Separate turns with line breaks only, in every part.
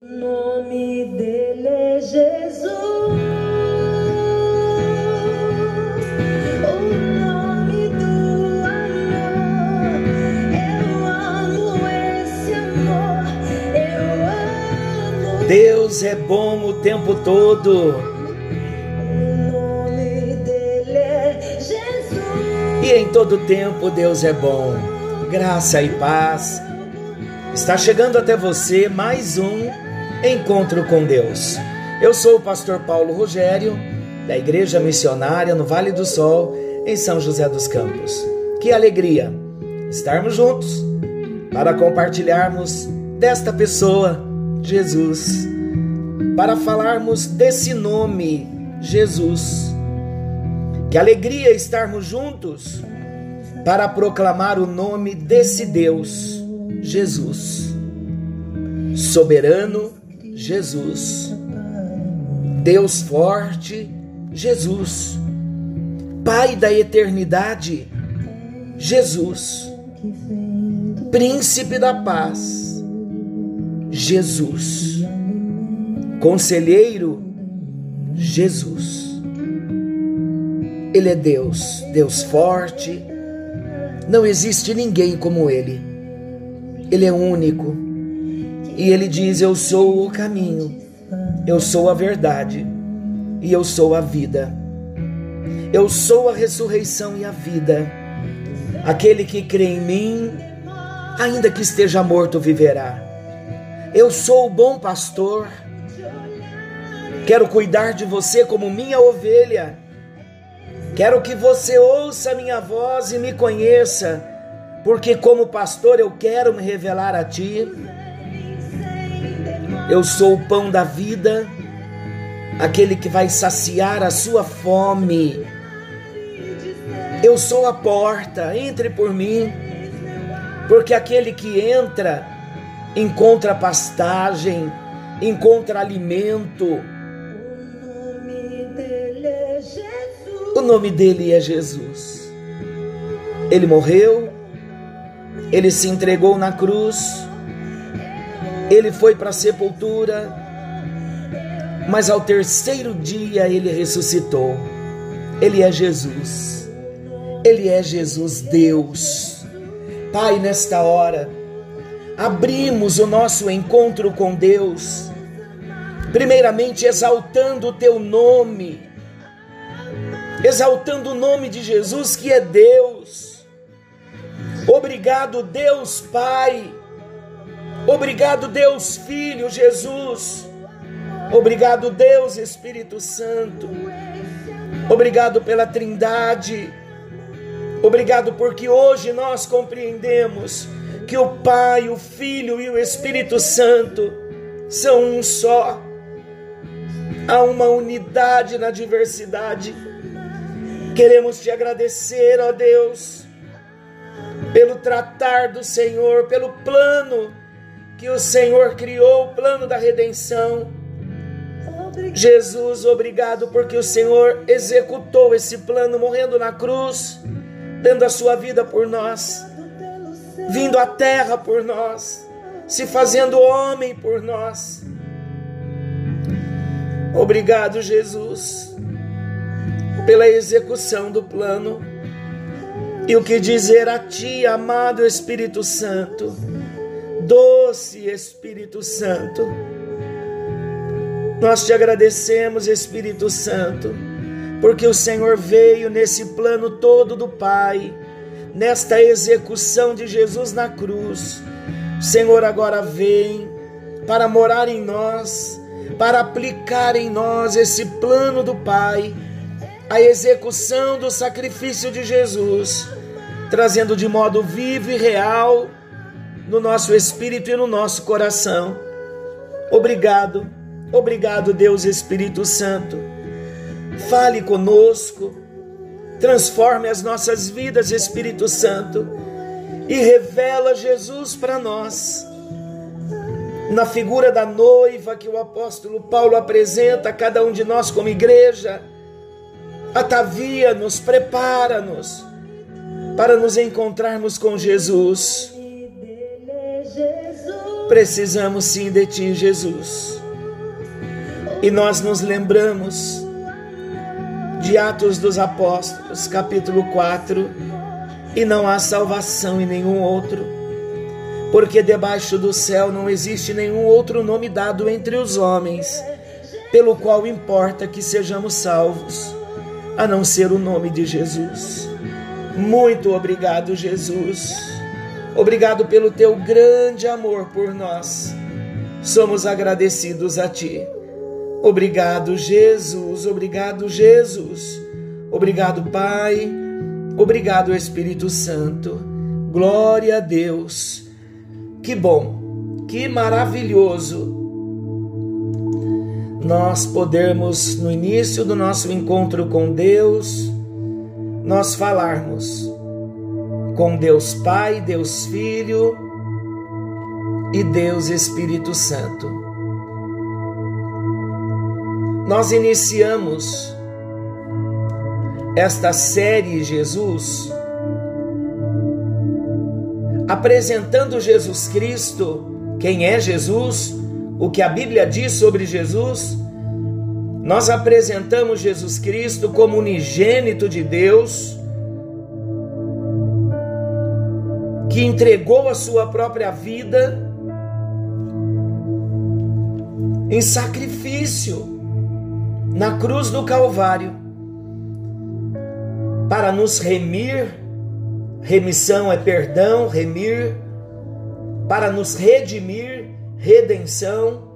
O nome dele é Jesus. O nome do amor. Eu amo esse amor. Eu amo.
Deus é bom o tempo todo.
O nome dele é Jesus.
E em todo tempo Deus é bom. Graça e paz. Está chegando até você mais um Encontro com Deus. Eu sou o pastor Paulo Rogério, da Igreja Missionária no Vale do Sol, em São José dos Campos. Que alegria estarmos juntos para compartilharmos desta pessoa, Jesus, para falarmos desse nome, Jesus. Que alegria estarmos juntos para proclamar o nome desse Deus, Jesus, soberano, Jesus. Deus forte, Jesus. Pai da eternidade, Jesus. Príncipe da paz, Jesus. Conselheiro, Jesus. Ele é Deus, Deus forte. Não existe ninguém como Ele. Ele é único e ele diz: Eu sou o caminho, eu sou a verdade e eu sou a vida. Eu sou a ressurreição e a vida. Aquele que crê em mim, ainda que esteja morto, viverá. Eu sou o bom pastor. Quero cuidar de você como minha ovelha. Quero que você ouça minha voz e me conheça, porque, como pastor, eu quero me revelar a ti. Eu sou o pão da vida, aquele que vai saciar a sua fome. Eu sou a porta, entre por mim, porque aquele que entra encontra pastagem, encontra alimento. O nome dele é Jesus. Ele morreu, ele se entregou na cruz ele foi para a sepultura, mas ao terceiro dia ele ressuscitou. Ele é Jesus. Ele é Jesus Deus. Pai, nesta hora, abrimos o nosso encontro com Deus, primeiramente exaltando o teu nome, exaltando o nome de Jesus que é Deus. Obrigado, Deus Pai Obrigado, Deus Filho Jesus. Obrigado, Deus Espírito Santo. Obrigado pela Trindade. Obrigado porque hoje nós compreendemos que o Pai, o Filho e o Espírito Santo são um só. Há uma unidade na diversidade. Queremos te agradecer, ó Deus, pelo tratar do Senhor, pelo plano que o Senhor criou o plano da redenção. Jesus, obrigado porque o Senhor executou esse plano morrendo na cruz, dando a sua vida por nós, vindo à terra por nós, se fazendo homem por nós. Obrigado, Jesus, pela execução do plano. E o que dizer a Ti, amado Espírito Santo? Doce Espírito Santo. Nós te agradecemos, Espírito Santo, porque o Senhor veio nesse plano todo do Pai, nesta execução de Jesus na cruz. O Senhor agora vem para morar em nós, para aplicar em nós esse plano do Pai, a execução do sacrifício de Jesus, trazendo de modo vivo e real no nosso espírito e no nosso coração. Obrigado, obrigado, Deus Espírito Santo. Fale conosco, transforme as nossas vidas, Espírito Santo, e revela Jesus para nós. Na figura da noiva que o apóstolo Paulo apresenta a cada um de nós como igreja, atavia-nos, prepara-nos para nos encontrarmos com Jesus Precisamos sim de Ti, Jesus. E nós nos lembramos de Atos dos Apóstolos, capítulo 4, e não há salvação em nenhum outro, porque debaixo do céu não existe nenhum outro nome dado entre os homens, pelo qual importa que sejamos salvos, a não ser o nome de Jesus. Muito obrigado, Jesus. Obrigado pelo teu grande amor por nós. Somos agradecidos a ti. Obrigado, Jesus. Obrigado, Jesus. Obrigado, Pai. Obrigado, Espírito Santo. Glória a Deus. Que bom, que maravilhoso nós podermos, no início do nosso encontro com Deus, nós falarmos com Deus Pai, Deus Filho e Deus Espírito Santo. Nós iniciamos esta série Jesus apresentando Jesus Cristo, quem é Jesus, o que a Bíblia diz sobre Jesus. Nós apresentamos Jesus Cristo como unigênito de Deus, que entregou a sua própria vida em sacrifício na cruz do Calvário para nos remir. Remissão é perdão, remir, para nos redimir, redenção,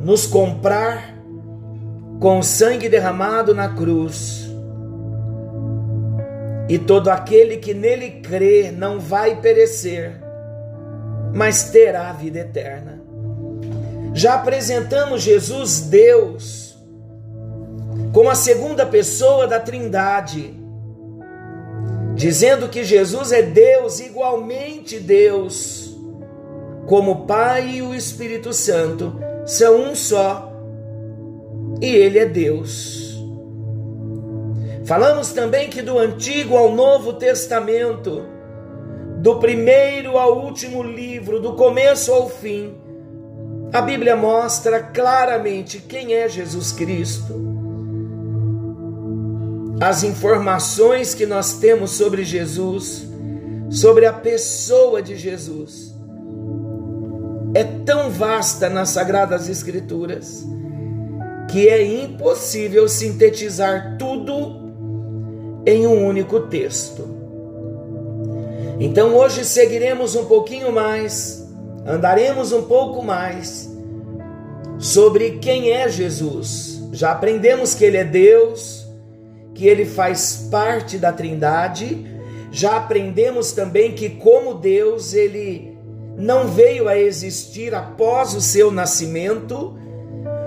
nos comprar com o sangue derramado na cruz. E todo aquele que nele crê não vai perecer, mas terá vida eterna. Já apresentamos Jesus, Deus, como a segunda pessoa da Trindade, dizendo que Jesus é Deus, igualmente Deus, como o Pai e o Espírito Santo são um só, e Ele é Deus. Falamos também que do Antigo ao Novo Testamento, do primeiro ao último livro, do começo ao fim, a Bíblia mostra claramente quem é Jesus Cristo. As informações que nós temos sobre Jesus, sobre a pessoa de Jesus, é tão vasta nas Sagradas Escrituras que é impossível sintetizar tudo em um único texto. Então hoje seguiremos um pouquinho mais andaremos um pouco mais sobre quem é Jesus. Já aprendemos que ele é Deus, que ele faz parte da Trindade. Já aprendemos também que, como Deus, ele não veio a existir após o seu nascimento,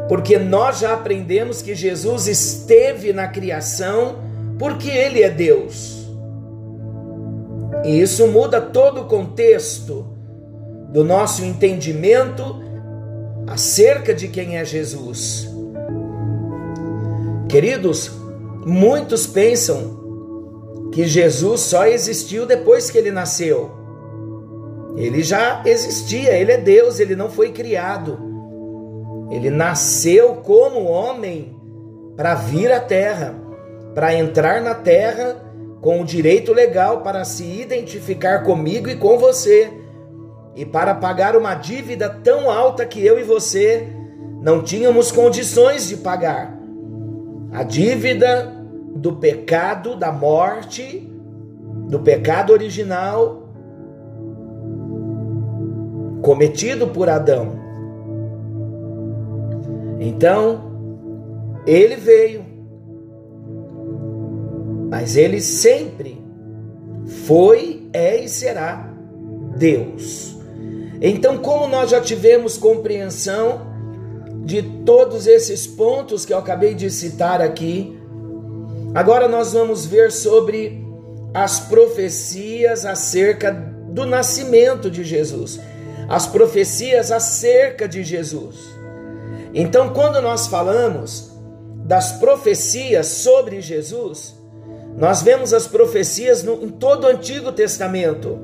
porque nós já aprendemos que Jesus esteve na criação porque ele é Deus. E isso muda todo o contexto do nosso entendimento acerca de quem é Jesus. Queridos, muitos pensam que Jesus só existiu depois que ele nasceu. Ele já existia, ele é Deus, ele não foi criado. Ele nasceu como homem para vir à terra, para entrar na terra com o direito legal para se identificar comigo e com você e para pagar uma dívida tão alta que eu e você não tínhamos condições de pagar. A dívida do pecado, da morte, do pecado original cometido por Adão. Então, ele veio, mas ele sempre foi, é e será Deus. Então, como nós já tivemos compreensão de todos esses pontos que eu acabei de citar aqui, agora nós vamos ver sobre as profecias acerca do nascimento de Jesus, as profecias acerca de Jesus. Então, quando nós falamos das profecias sobre Jesus, nós vemos as profecias no, em todo o Antigo Testamento.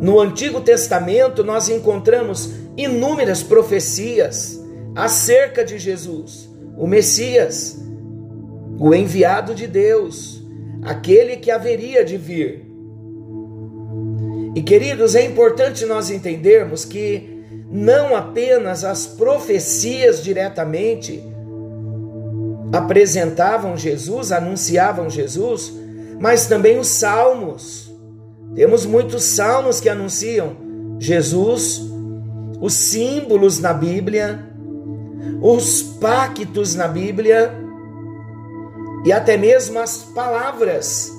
No Antigo Testamento, nós encontramos inúmeras profecias acerca de Jesus, o Messias, o enviado de Deus, aquele que haveria de vir. E queridos, é importante nós entendermos que não apenas as profecias diretamente apresentavam Jesus, anunciavam Jesus, mas também os salmos. Temos muitos salmos que anunciam Jesus, os símbolos na Bíblia, os pactos na Bíblia e até mesmo as palavras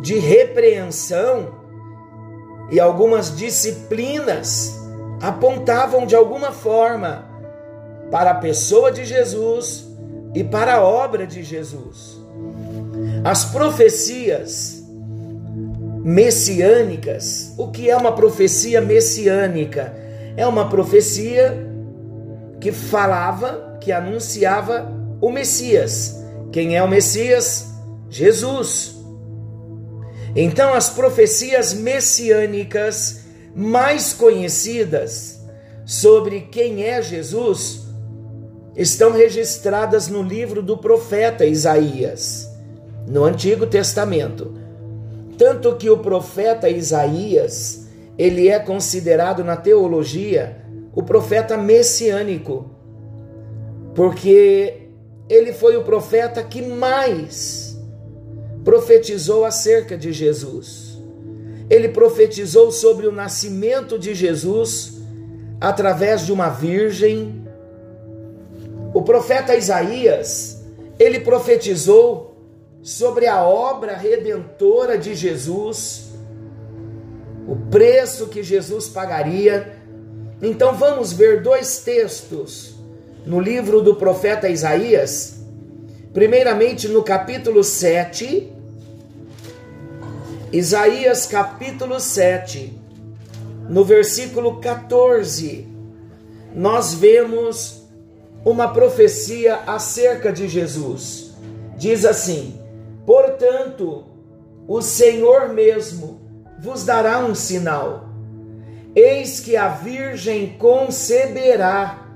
de repreensão e algumas disciplinas apontavam de alguma forma para a pessoa de Jesus e para a obra de Jesus. As profecias messiânicas, o que é uma profecia messiânica? É uma profecia que falava, que anunciava o Messias. Quem é o Messias? Jesus. Então, as profecias messiânicas mais conhecidas sobre quem é Jesus estão registradas no livro do profeta Isaías, no Antigo Testamento. Tanto que o profeta Isaías, ele é considerado na teologia o profeta messiânico, porque ele foi o profeta que mais profetizou acerca de Jesus. Ele profetizou sobre o nascimento de Jesus através de uma virgem. O profeta Isaías, ele profetizou sobre a obra redentora de Jesus, o preço que Jesus pagaria então vamos ver dois textos no livro do profeta Isaías. Primeiramente no capítulo 7, Isaías capítulo 7, no versículo 14, nós vemos uma profecia acerca de Jesus. Diz assim: Portanto, o Senhor mesmo vos dará um sinal Eis que a Virgem conceberá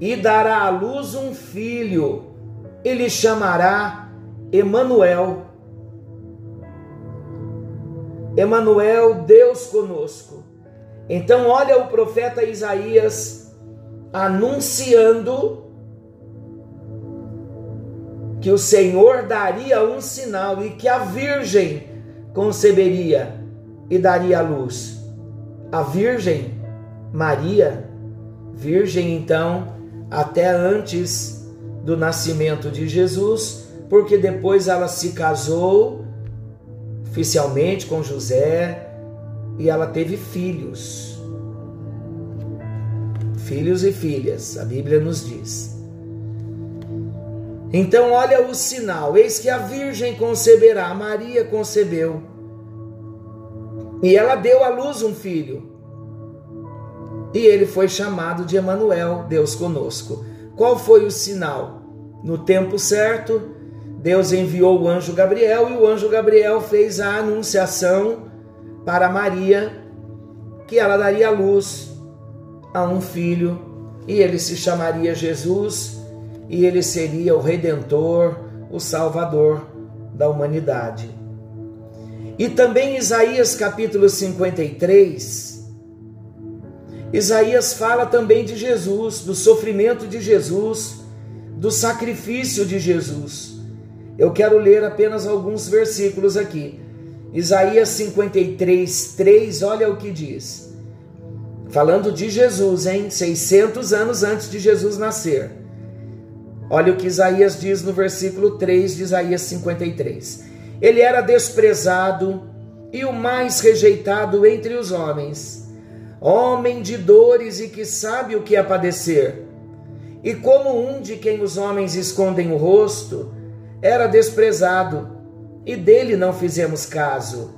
e dará à luz um filho, e lhe chamará Emanuel. Emanuel, Deus conosco. Então olha o profeta Isaías anunciando que o Senhor daria um sinal e que a virgem conceberia e daria luz a Virgem Maria, virgem então até antes do nascimento de Jesus, porque depois ela se casou oficialmente com José e ela teve filhos. Filhos e filhas, a Bíblia nos diz. Então, olha o sinal: eis que a Virgem conceberá, Maria concebeu e ela deu à luz um filho. E ele foi chamado de Emanuel, Deus conosco. Qual foi o sinal? No tempo certo, Deus enviou o anjo Gabriel e o anjo Gabriel fez a anunciação para Maria que ela daria luz a um filho e ele se chamaria Jesus e ele seria o redentor, o salvador da humanidade. E também Isaías capítulo 53. Isaías fala também de Jesus, do sofrimento de Jesus, do sacrifício de Jesus. Eu quero ler apenas alguns versículos aqui. Isaías 53, 3, olha o que diz. Falando de Jesus, hein? 600 anos antes de Jesus nascer. Olha o que Isaías diz no versículo 3 de Isaías 53. Ele era desprezado e o mais rejeitado entre os homens, homem de dores e que sabe o que é padecer. E como um de quem os homens escondem o rosto, era desprezado, e dele não fizemos caso.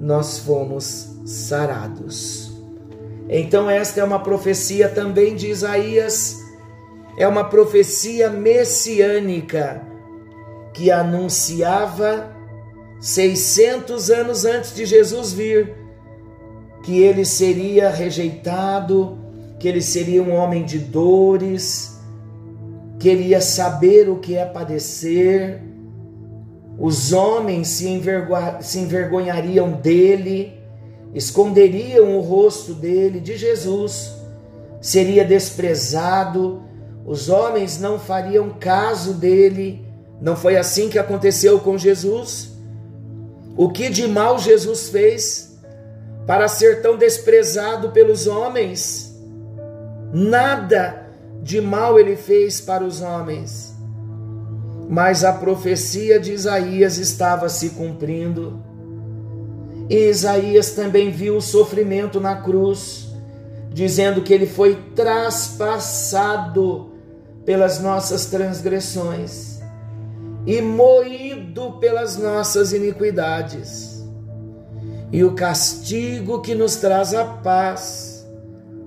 nós fomos sarados. Então, esta é uma profecia também de Isaías, é uma profecia messiânica que anunciava 600 anos antes de Jesus vir que ele seria rejeitado, que ele seria um homem de dores, que ele ia saber o que é padecer. Os homens se, se envergonhariam dele, esconderiam o rosto dele, de Jesus, seria desprezado, os homens não fariam caso dele. Não foi assim que aconteceu com Jesus? O que de mal Jesus fez para ser tão desprezado pelos homens? Nada de mal ele fez para os homens. Mas a profecia de Isaías estava se cumprindo. E Isaías também viu o sofrimento na cruz, dizendo que ele foi traspassado pelas nossas transgressões e moído pelas nossas iniquidades. E o castigo que nos traz a paz,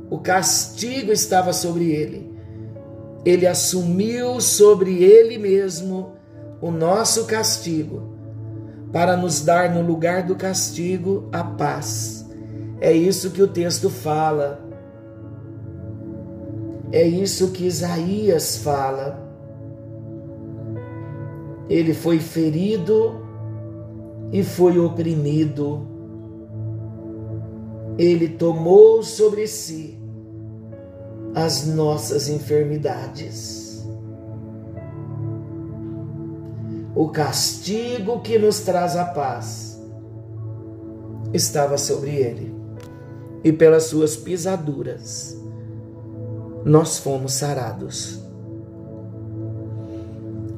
o castigo estava sobre ele. Ele assumiu sobre ele mesmo o nosso castigo, para nos dar no lugar do castigo a paz. É isso que o texto fala é isso que Isaías fala. Ele foi ferido e foi oprimido. Ele tomou sobre si as nossas enfermidades. O castigo que nos traz a paz estava sobre ele, e pelas suas pisaduras nós fomos sarados.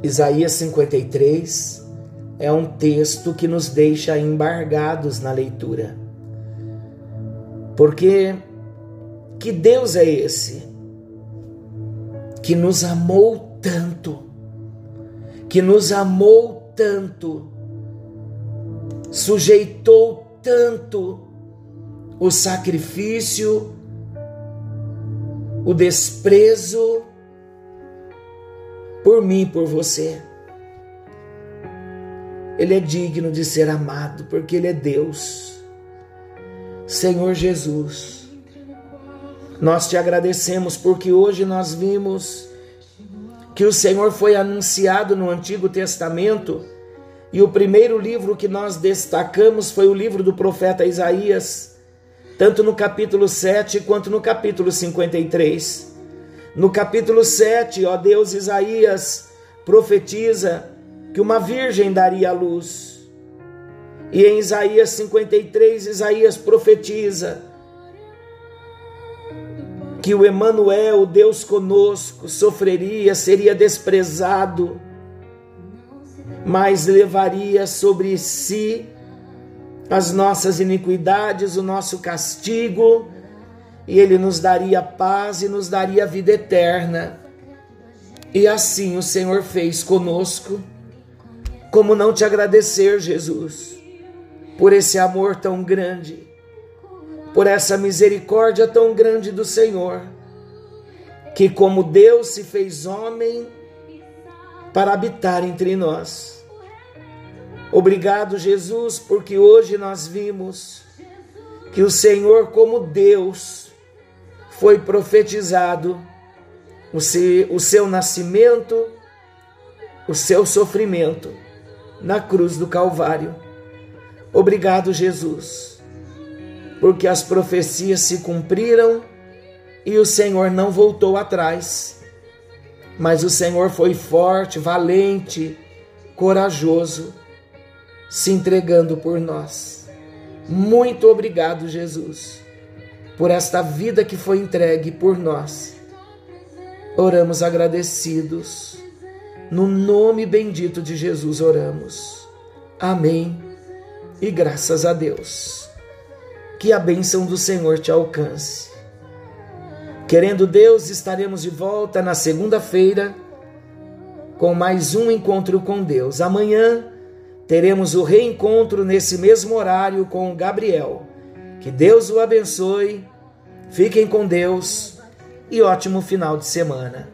Isaías 53 é um texto que nos deixa embargados na leitura. Porque que Deus é esse que nos amou tanto, que nos amou tanto, sujeitou tanto o sacrifício o desprezo por mim, por você. Ele é digno de ser amado, porque Ele é Deus. Senhor Jesus, nós te agradecemos porque hoje nós vimos que o Senhor foi anunciado no Antigo Testamento e o primeiro livro que nós destacamos foi o livro do profeta Isaías tanto no capítulo 7 quanto no capítulo 53. No capítulo 7, ó Deus, Isaías profetiza que uma virgem daria a luz. E em Isaías 53, Isaías profetiza que o Emanuel, Deus conosco, sofreria, seria desprezado, mas levaria sobre si as nossas iniquidades, o nosso castigo, e Ele nos daria paz e nos daria vida eterna. E assim o Senhor fez conosco. Como não te agradecer, Jesus, por esse amor tão grande, por essa misericórdia tão grande do Senhor, que como Deus se fez homem para habitar entre nós Obrigado, Jesus, porque hoje nós vimos que o Senhor, como Deus, foi profetizado o seu, o seu nascimento, o seu sofrimento na cruz do Calvário. Obrigado, Jesus, porque as profecias se cumpriram e o Senhor não voltou atrás, mas o Senhor foi forte, valente, corajoso se entregando por nós. Muito obrigado, Jesus, por esta vida que foi entregue por nós. Oramos agradecidos. No nome bendito de Jesus oramos. Amém e graças a Deus. Que a bênção do Senhor te alcance. Querendo Deus, estaremos de volta na segunda-feira com mais um encontro com Deus. Amanhã teremos o reencontro nesse mesmo horário com Gabriel. Que Deus o abençoe. Fiquem com Deus e ótimo final de semana.